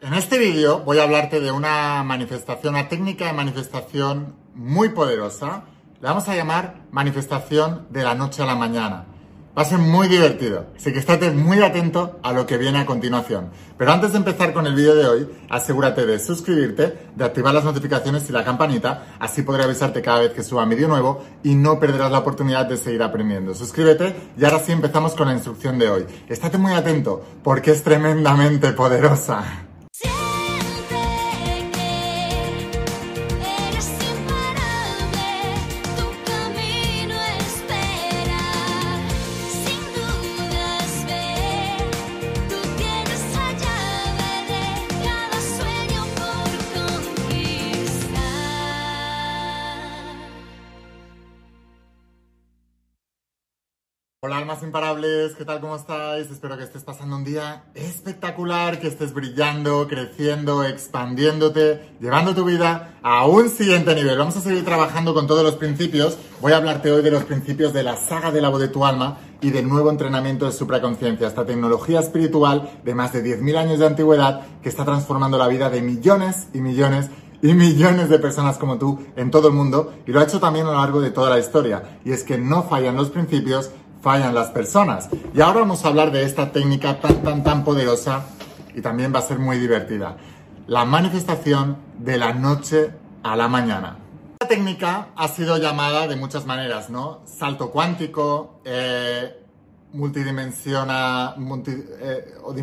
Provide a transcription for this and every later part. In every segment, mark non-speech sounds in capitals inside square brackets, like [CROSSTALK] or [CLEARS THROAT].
En este vídeo voy a hablarte de una manifestación, una técnica de manifestación muy poderosa. La vamos a llamar manifestación de la noche a la mañana. Va a ser muy divertido, así que estate muy atento a lo que viene a continuación. Pero antes de empezar con el vídeo de hoy, asegúrate de suscribirte, de activar las notificaciones y la campanita, así podré avisarte cada vez que suba un vídeo nuevo y no perderás la oportunidad de seguir aprendiendo. Suscríbete y ahora sí empezamos con la instrucción de hoy. Estate muy atento porque es tremendamente poderosa. Hola almas imparables, ¿qué tal? ¿Cómo estáis? Espero que estés pasando un día espectacular, que estés brillando, creciendo, expandiéndote, llevando tu vida a un siguiente nivel. Vamos a seguir trabajando con todos los principios. Voy a hablarte hoy de los principios de la saga de la voz de tu alma y del nuevo entrenamiento de supraconciencia, esta tecnología espiritual de más de 10.000 años de antigüedad que está transformando la vida de millones y millones y millones de personas como tú en todo el mundo y lo ha hecho también a lo largo de toda la historia. Y es que no fallan los principios, fallan las personas. Y ahora vamos a hablar de esta técnica tan, tan, tan poderosa y también va a ser muy divertida. La manifestación de la noche a la mañana. Esta técnica ha sido llamada de muchas maneras, ¿no? Salto cuántico, eh, multidimensiona, eh, o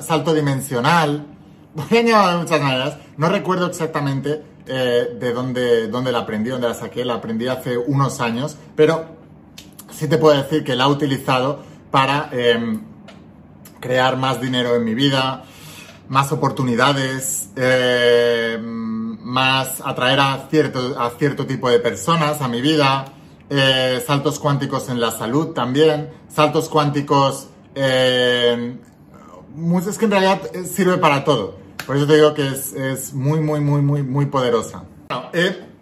salto dimensional. Voy a llamar de muchas maneras. No recuerdo exactamente eh, de dónde, dónde la aprendí, dónde la saqué. La aprendí hace unos años, pero sí te puedo decir que la he utilizado para em, crear más dinero en mi vida, más oportunidades, em, más atraer a cierto, a cierto tipo de personas a mi vida, eh, saltos cuánticos en la salud también, saltos cuánticos... Em, es que en realidad eh, sirve para todo. Por eso te digo que es, muy, muy, muy, muy, muy poderosa.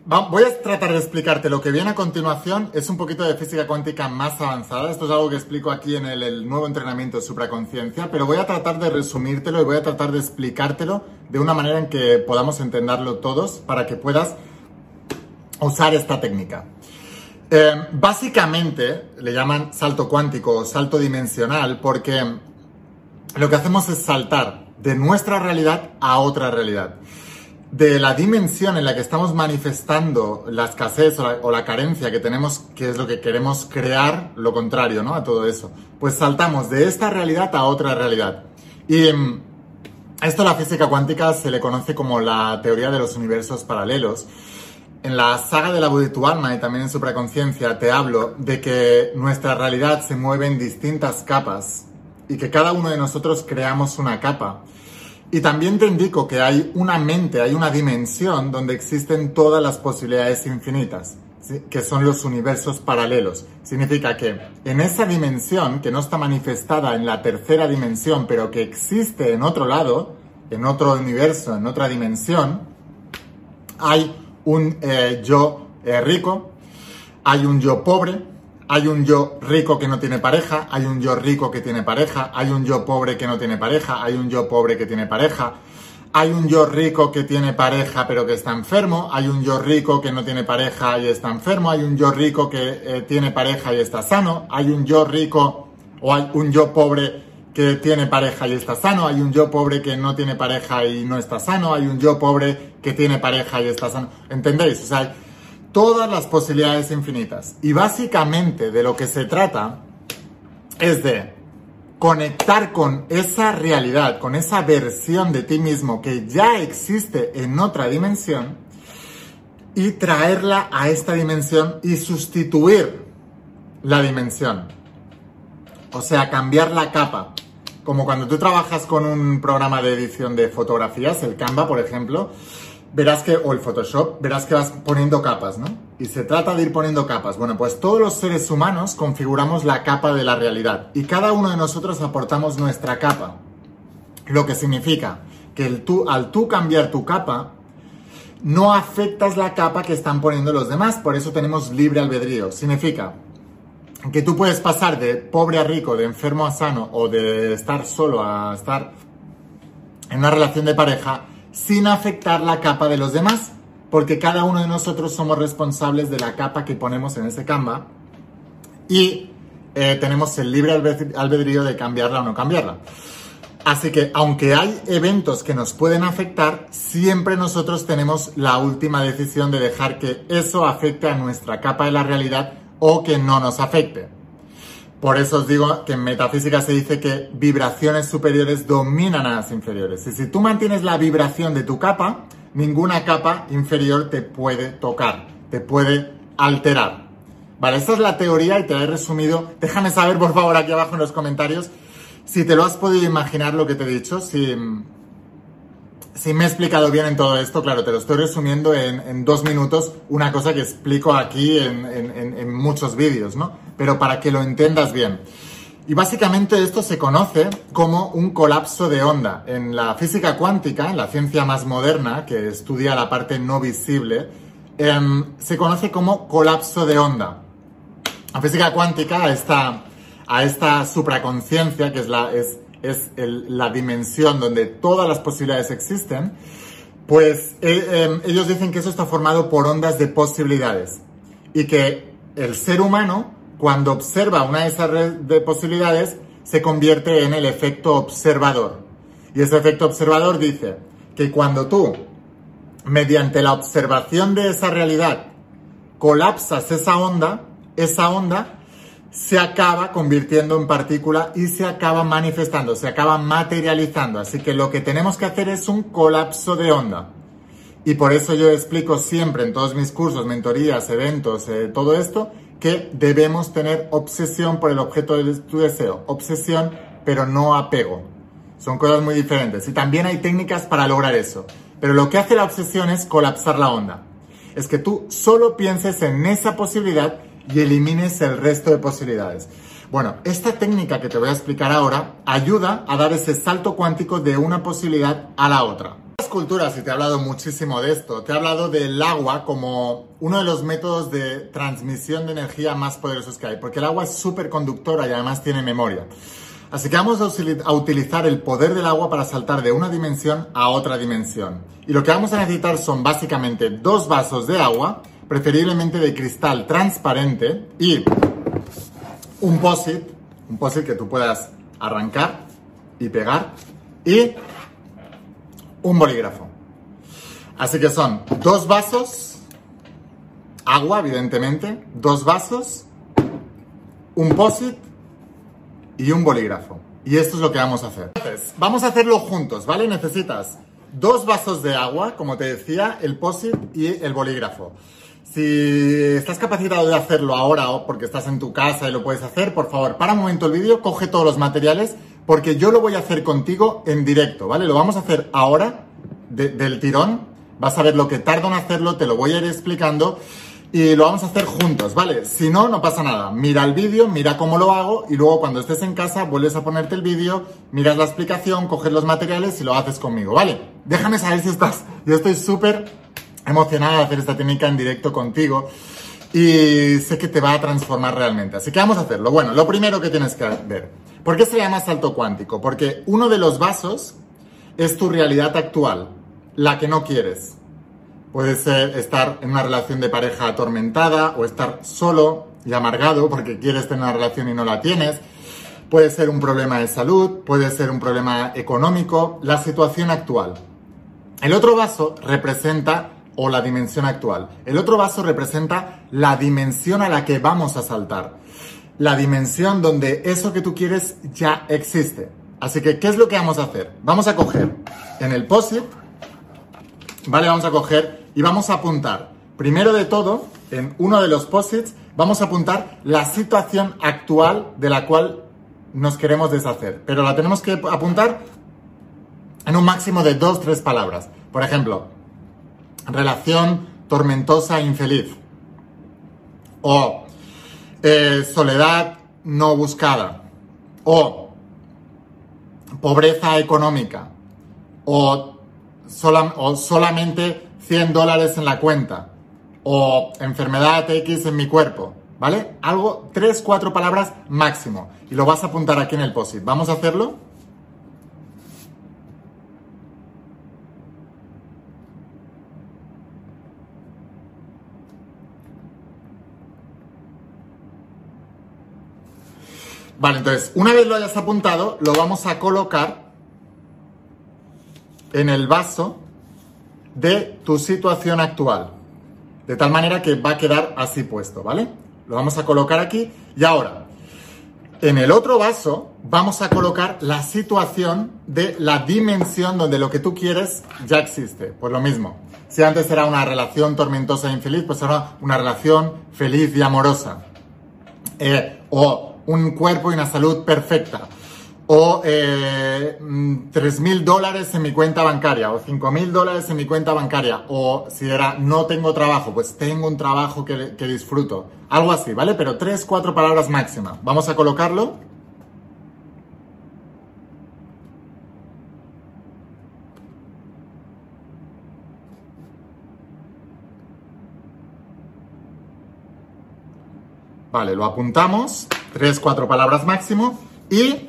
Voy a tratar de explicarte lo que viene a continuación. Es un poquito de física cuántica más avanzada. Esto es algo que explico aquí en el, nuevo entrenamiento de supraconciencia, pero voy a tratar de resumírtelo y voy a tratar de explicártelo de una manera en que podamos entenderlo todos para que puedas usar esta técnica. Eh, básicamente le llaman salto cuántico o salto dimensional porque lo que hacemos es saltar de nuestra realidad a otra realidad de la dimensión en la que estamos manifestando la escasez o la, carencia que tenemos, que es lo que queremos crear, lo contrario, ¿no? A todo eso. Pues saltamos de esta realidad a otra realidad. Y mm, esto la física cuántica se le conoce como la teoría de los universos paralelos. En la saga de la de tu alma y también en supraconciencia te hablo de que nuestra realidad se mueve en distintas capas y que cada uno de nosotros creamos una capa. Y también te indico que hay una mente, hay una dimensión donde existen todas las posibilidades infinitas, que son los universos paralelos. Significa que en esa dimensión, que no está manifestada en la tercera dimensión, pero que existe en otro lado, en otro universo, en otra dimensión, hay un eh, yo eh, rico, hay un yo pobre, hay un yo rico que no tiene pareja, hay un yo rico que tiene pareja, hay un yo pobre que no tiene pareja, hay un yo pobre que tiene pareja, hay un yo rico que tiene pareja pero que está enfermo, hay un yo rico que no tiene pareja y está enfermo, hay un yo rico que eh, tiene pareja y está sano, hay un yo rico o hay un yo pobre que tiene pareja y está sano, hay un yo pobre que no tiene pareja y no está sano, hay un yo pobre que tiene pareja y está sano. ¿Entendéis? O sea, todas las posibilidades infinitas. Y básicamente de lo que se trata es de conectar con esa realidad, con esa versión de ti mismo que ya existe en otra dimensión y traerla a esta dimensión y sustituir la dimensión. O sea, cambiar la capa. Como cuando tú trabajas con un programa de edición de fotografías, el Canva, por ejemplo, verás que, o el Photoshop, verás que vas poniendo capas, ¿no? Y se trata de ir poniendo capas. Bueno, pues todos los seres humanos configuramos la capa de la realidad y cada uno de nosotros aportamos nuestra capa. Lo que significa que al tú cambiar tu capa, no afectas la capa que están poniendo los demás, por eso tenemos libre albedrío. Significa que tú puedes pasar de pobre a rico, de enfermo a sano o de estar solo a estar en una relación de pareja sin afectar la capa de los demás, porque cada uno de nosotros somos responsables de la capa que ponemos en ese Canva y eh, tenemos el libre albedrío de cambiarla o no cambiarla. Así que aunque hay eventos que nos pueden afectar, siempre nosotros tenemos la última decisión de dejar que eso afecte a nuestra capa de la realidad o que no nos afecte. Por eso os digo que en metafísica se dice que vibraciones superiores dominan a las inferiores. Y si tú mantienes la vibración de tu capa, ninguna capa inferior te puede tocar, te puede alterar. Vale, esta es la teoría y te la he resumido. Déjame saber, por favor, aquí abajo en los comentarios si te lo has podido imaginar lo que te he dicho, si, si me he explicado bien en todo esto, claro, te lo estoy resumiendo en, dos minutos, una cosa que explico aquí en, en muchos vídeos, ¿no? Pero para que lo entiendas bien. Y básicamente esto se conoce como un colapso de onda. En la física cuántica, en la ciencia más moderna, que estudia la parte no visible, em, se conoce como colapso de onda. La física cuántica está a esta supraconciencia, que es, la, es, es la dimensión donde todas las posibilidades existen, pues eh, em, ellos dicen que eso está formado por ondas de posibilidades y que el ser humano, cuando observa una de esas de posibilidades, se convierte en el efecto observador. Y ese efecto observador dice que cuando tú, mediante la observación de esa realidad, colapsas esa onda, esa onda se acaba convirtiendo en partícula y se acaba manifestando, se acaba materializando. Así que lo que tenemos que hacer es un colapso de onda. Y por eso yo explico siempre en todos mis cursos, mentorías, eventos, eh, todo esto, que debemos tener obsesión por el objeto de tu deseo. Obsesión, pero no apego. Son cosas muy diferentes. Y también hay técnicas para lograr eso. Pero lo que hace la obsesión es colapsar la onda. Es que tú solo pienses en esa posibilidad y elimines el resto de posibilidades. Bueno, esta técnica que te voy a explicar ahora ayuda a dar ese salto cuántico de una posibilidad a la otra. Las culturas, y te he hablado muchísimo de esto, te he hablado del agua como uno de los métodos de transmisión de energía más poderosos que hay, porque el agua es súper conductora y además tiene memoria. Así que vamos a utilizar el poder del agua para saltar de una dimensión a otra dimensión. Y lo que vamos a necesitar son básicamente dos vasos de agua preferiblemente de cristal transparente y un POSIT, un POSIT que tú puedas arrancar y pegar y un bolígrafo. Así que son dos vasos, agua evidentemente, dos vasos, un POSIT y un bolígrafo. Y esto es lo que vamos a hacer. Entonces, vamos a hacerlo juntos, ¿vale? Necesitas dos vasos de agua, como te decía, el POSIT y el bolígrafo. Si estás capacitado de hacerlo ahora o porque estás en tu casa y lo puedes hacer, por favor, para un momento el vídeo, coge todos los materiales porque yo lo voy a hacer contigo en directo, ¿vale? Lo vamos a hacer ahora del tirón. Vas a ver lo que tarda en hacerlo, te lo voy a ir explicando y lo vamos a hacer juntos, ¿vale? Si no, no pasa nada. Mira el vídeo, mira cómo lo hago y luego cuando estés en casa vuelves a ponerte el vídeo, miras la explicación, coges los materiales y lo haces conmigo, ¿vale? Déjame saber si estás. Yo estoy súper emocionada de hacer esta técnica en directo contigo y sé que te va a transformar realmente. Así que vamos a hacerlo. Bueno, lo primero que tienes que ver. ¿Por qué se llama salto cuántico? Porque uno de los vasos es tu realidad actual, la que no quieres. Puede ser estar en una relación de pareja atormentada o estar solo y amargado porque quieres tener una relación y no la tienes. Puede ser un problema de salud, puede ser un problema económico, la situación actual. El otro vaso representa o la dimensión actual. El otro vaso representa la dimensión a la que vamos a saltar. La dimensión donde eso que tú quieres ya existe. Así que, ¿qué es lo que vamos a hacer? Vamos a coger en el POSIT, ¿vale? Vamos a coger y vamos a apuntar. Primero de todo, en uno de los POSITs, vamos a apuntar la situación actual de la cual nos queremos deshacer. Pero la tenemos que apuntar en un máximo de dos, tres palabras. Por ejemplo, relación tormentosa e infeliz. O eh, soledad no buscada. O pobreza económica. O, solamente 100 dólares en la cuenta. O enfermedad X en mi cuerpo. ¿Vale? Algo, tres, cuatro palabras máximo. Y lo vas a apuntar aquí en el POSIT. ¿Vamos a hacerlo? Vale, entonces, una vez lo hayas apuntado, lo vamos a colocar en el vaso de tu situación actual. De tal manera que va a quedar así puesto, ¿vale? Lo vamos a colocar aquí. Y ahora, en el otro vaso vamos a colocar la situación de la dimensión donde lo que tú quieres ya existe. Pues lo mismo. Si antes era una relación tormentosa e infeliz, pues ahora una relación feliz y amorosa. Eh, o un cuerpo y una salud perfecta o eh, 3 mm, mil dólares en mi cuenta bancaria, o 5 mil dólares en mi cuenta bancaria, o si era no tengo trabajo, pues tengo un trabajo que, que disfruto. Algo así, ¿vale? Pero 3, 4 palabras máxima. Vamos a colocarlo. Vale, lo apuntamos. 3, 4 palabras máximo. Y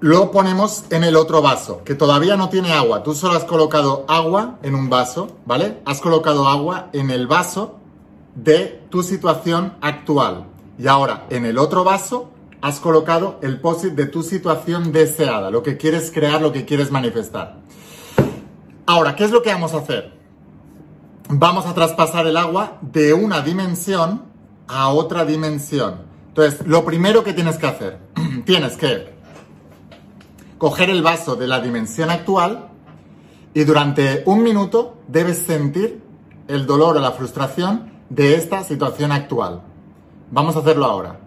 lo ponemos en el otro vaso, que todavía no tiene agua. Tú solo has colocado agua en un vaso, ¿vale? Has colocado agua en el vaso de tu situación actual. Y ahora, en el otro vaso, has colocado el POSIT de tu situación deseada, lo que quieres crear, lo que quieres manifestar. Ahora, ¿qué es lo que vamos a hacer? Vamos a traspasar el agua de una dimensión a otra dimensión. Entonces, lo primero que tienes que hacer, [CLEARS THROAT] tienes que coger el vaso de la dimensión actual y durante un minuto debes sentir el dolor o la frustración de esta situación actual. Vamos a hacerlo ahora.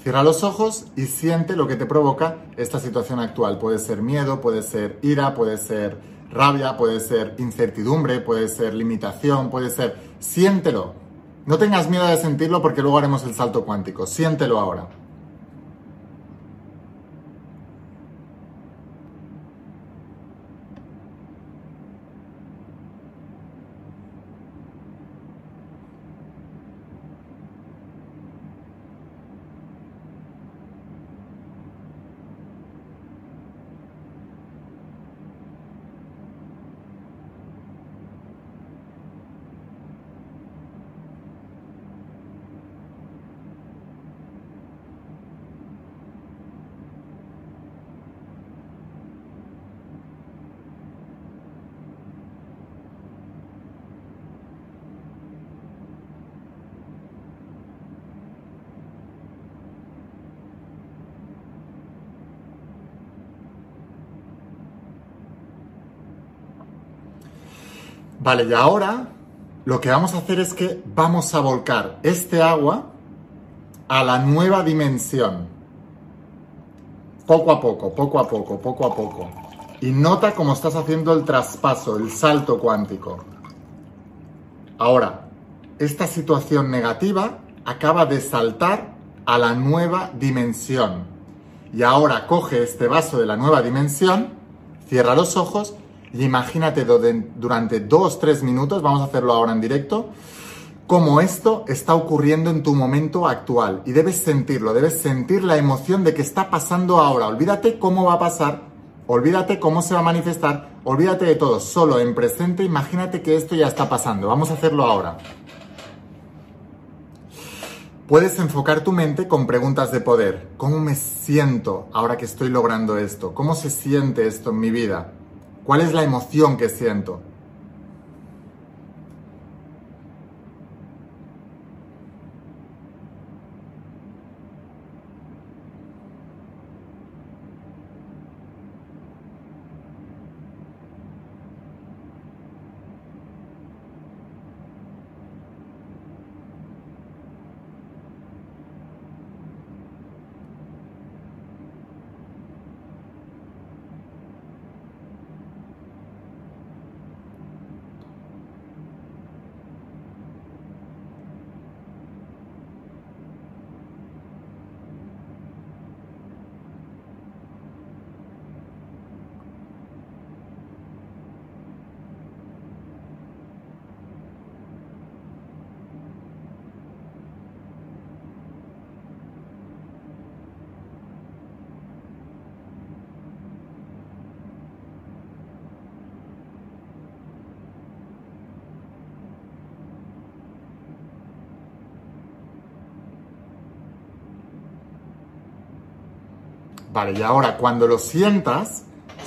Cierra los ojos y siente lo que te provoca esta situación actual. Puede ser miedo, puede ser ira, puede ser rabia, puede ser incertidumbre, puede ser limitación, puede ser... Siéntelo. No tengas miedo de sentirlo porque luego haremos el salto cuántico. Siéntelo ahora. Vale, y ahora lo que vamos a hacer es que vamos a volcar este agua a la nueva dimensión. Poco a poco, poco a poco, poco a poco. Y nota cómo estás haciendo el traspaso, el salto cuántico. Ahora, esta situación negativa acaba de saltar a la nueva dimensión. Y ahora coge este vaso de la nueva dimensión, cierra los ojos imagínate durante dos, tres minutos, vamos a hacerlo ahora en directo, cómo esto está ocurriendo en tu momento actual. Y debes sentirlo, debes sentir la emoción de que está pasando ahora. Olvídate cómo va a pasar, olvídate cómo se va a manifestar, olvídate de todo. Solo en presente, imagínate que esto ya está pasando. Vamos a hacerlo ahora. Puedes enfocar tu mente con preguntas de poder. ¿Cómo me siento ahora que estoy logrando esto? ¿Cómo se siente esto en mi vida? ¿Cuál es la emoción que siento? Vale, y ahora cuando lo sientas,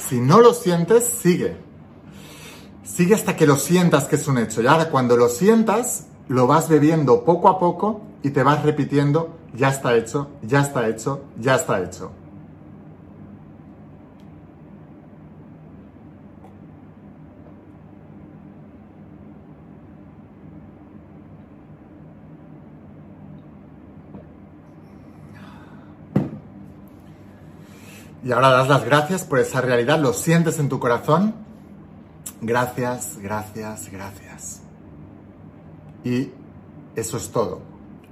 si no lo sientes, sigue. Sigue hasta que lo sientas que es un hecho. Y ahora cuando lo sientas, lo vas bebiendo poco a poco y te vas repitiendo, ya está hecho, ya está hecho, ya está hecho. Y ahora das las gracias por esa realidad, lo sientes en tu corazón. Gracias, gracias, gracias. Y eso es todo.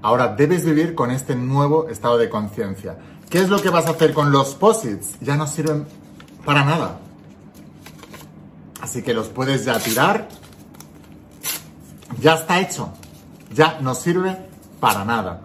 Ahora debes vivir con este nuevo estado de conciencia. ¿Qué es lo que vas a hacer con los posits? Ya no sirven para nada. Así que los puedes ya tirar. Ya está hecho. Ya no sirve para nada.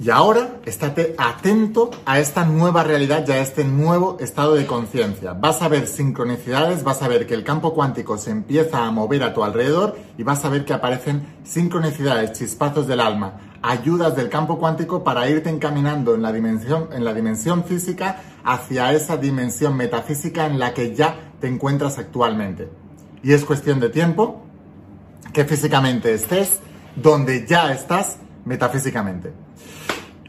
Y ahora estate atento a esta nueva realidad y a este nuevo estado de conciencia. Vas a ver sincronicidades, vas a ver que el campo cuántico se empieza a mover a tu alrededor y vas a ver que aparecen sincronicidades, chispazos del alma, ayudas del campo cuántico para irte encaminando en la dimensión, en la dimensión física hacia esa dimensión metafísica en la que ya te encuentras actualmente. Y es cuestión de tiempo que físicamente estés donde ya estás metafísicamente.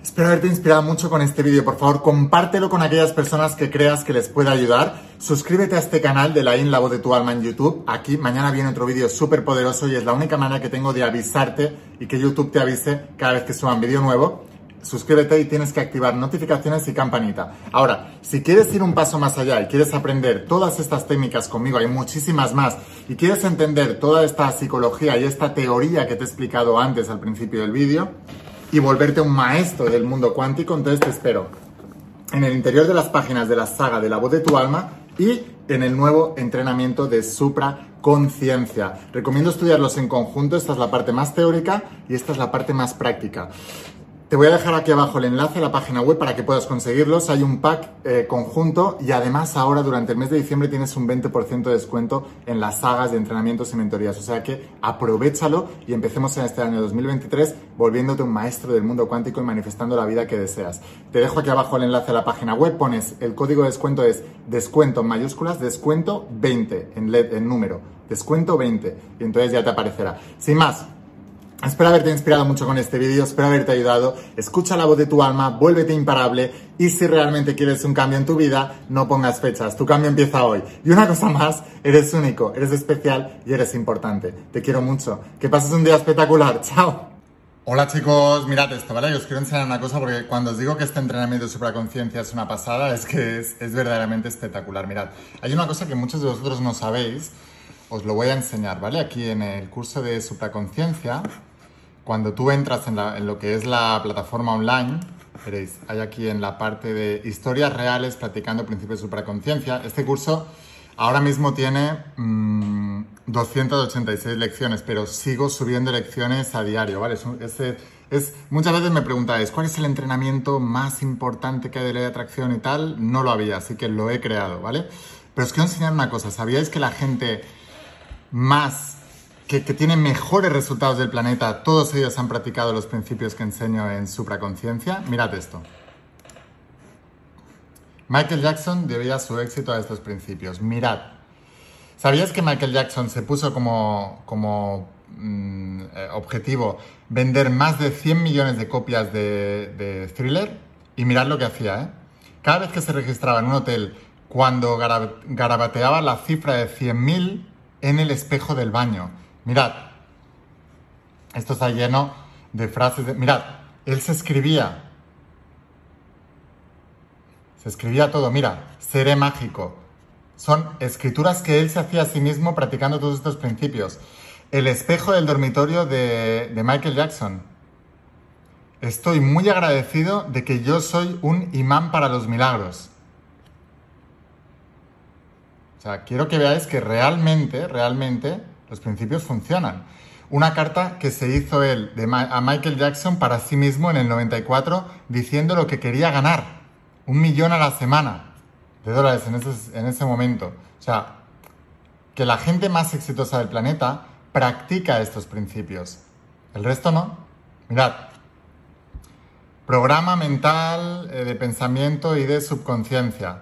Espero haberte inspirado mucho con este vídeo. Por favor, compártelo con aquellas personas que creas que les pueda ayudar. Suscríbete a este canal de la IN, de tu alma en YouTube. Aquí mañana viene otro vídeo súper poderoso y es la única manera que tengo de avisarte y que YouTube te avise cada vez que suba un vídeo nuevo. Suscríbete y tienes que activar notificaciones y campanita. Ahora, si quieres ir un paso más allá y quieres aprender todas estas técnicas conmigo, hay muchísimas más, y quieres entender toda esta psicología y esta teoría que te he explicado antes al principio del vídeo, y volverte un maestro del mundo cuántico, entonces te espero en el interior de las páginas de la saga de la voz de tu alma y en el nuevo entrenamiento de supra conciencia. Recomiendo estudiarlos en conjunto, esta es la parte más teórica y esta es la parte más práctica. Te voy a dejar aquí abajo el enlace a la página web para que puedas conseguirlos. Hay un pack eh, conjunto y además ahora durante el mes de diciembre tienes un 20% de descuento en las sagas de entrenamientos y mentorías. O sea que aprovechalo y empecemos en este año 2023 volviéndote un maestro del mundo cuántico y manifestando la vida que deseas. Te dejo aquí abajo el enlace a la página web. Pones el código de descuento es descuento en mayúsculas, descuento 20 en, en número. Descuento 20 y entonces ya te aparecerá. Sin más, Espero haberte inspirado mucho con este vídeo, espero haberte ayudado. Escucha la voz de tu alma, vuélvete imparable y si realmente quieres un cambio en tu vida, no pongas fechas, tu cambio empieza hoy. Y una cosa más, eres único, eres especial y eres importante. Te quiero mucho. Que pases un día espectacular. Chao. Hola chicos, mirad esto, ¿vale? Os quiero enseñar una cosa porque cuando os digo que este entrenamiento de supraconciencia es una pasada, es que es, es verdaderamente espectacular. Mirad, hay una cosa que muchos de vosotros no sabéis, os lo voy a enseñar, ¿vale? Aquí en el curso de supraconciencia cuando tú entras en, lo que es la plataforma online, veréis, hay aquí en la parte de historias reales practicando principios de supraconciencia. Este curso ahora mismo tiene 286 mm, lecciones, pero sigo subiendo lecciones a diario, ¿vale? Muchas veces me preguntáis, ¿cuál es el entrenamiento más importante que hay de ley de atracción y tal? No lo había, así que lo he creado, ¿vale? Pero os quiero enseñar una cosa, ¿sabíais que la gente más que, tienen mejores resultados del planeta, todos ellos han practicado los principios que enseño en supraconciencia. Mirad esto. Michael Jackson debía su éxito a estos principios. Mirad. ¿Sabías que Michael Jackson se puso como, como mm, eh, objetivo vender más de 100 millones de copias de, Thriller? Y mirad lo que hacía, ¿eh? Cada vez que se registraba en un hotel, cuando garabateaba la cifra de 100.000 en el espejo del baño, Mirad, esto está lleno de frases de... Mirad, él se escribía. Se escribía todo. Mira, seré mágico. Son escrituras que él se hacía a sí mismo practicando todos estos principios. El espejo del dormitorio de, de Michael Jackson. Estoy muy agradecido de que yo soy un imán para los milagros. Sea, quiero que veáis que realmente, realmente los principios funcionan. Una carta que se hizo él a Michael Jackson para sí mismo en el 94 diciendo lo que quería ganar. Un millón a la semana de dólares en ese, en ese momento. O sea, que la gente más exitosa del planeta practica estos principios. El resto no. Mirad. programa mental eh, de pensamiento y de subconsciencia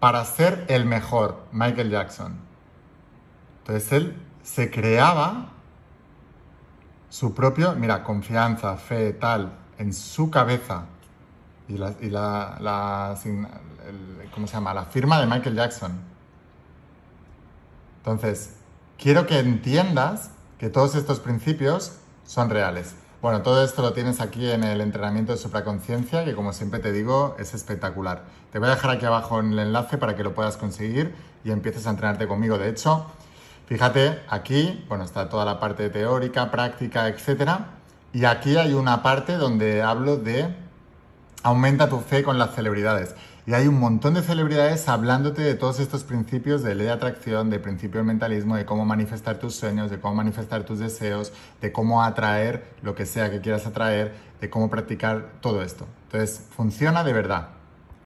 para ser el mejor, Michael Jackson. Entonces él se creaba su propio, mira, confianza, fe, tal, en su cabeza. Y la, y la, ¿cómo se llama? La firma de Michael Jackson. Entonces, quiero que entiendas que todos estos principios son reales. Bueno, todo esto lo tienes aquí en el entrenamiento de supraconciencia, que como siempre te digo, es espectacular. Te voy a dejar aquí abajo en el enlace para que lo puedas conseguir y empieces a entrenarte conmigo. De hecho, fíjate, aquí, bueno, está toda la parte teórica, práctica, etcétera. Y aquí hay una parte donde hablo de aumenta tu fe con las celebridades. Y hay un montón de celebridades hablándote de todos estos principios de ley de atracción, de principio del mentalismo, de cómo manifestar tus sueños, de cómo manifestar tus deseos, de cómo atraer lo que sea que quieras atraer, de cómo practicar todo esto. Entonces, funciona de verdad.